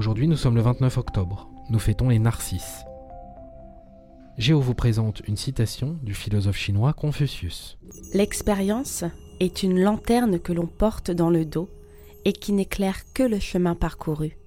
Aujourd'hui, nous sommes le 29 octobre. Nous fêtons les narcisses. Géo vous présente une citation du philosophe chinois Confucius. L'expérience est une lanterne que l'on porte dans le dos et qui n'éclaire que le chemin parcouru.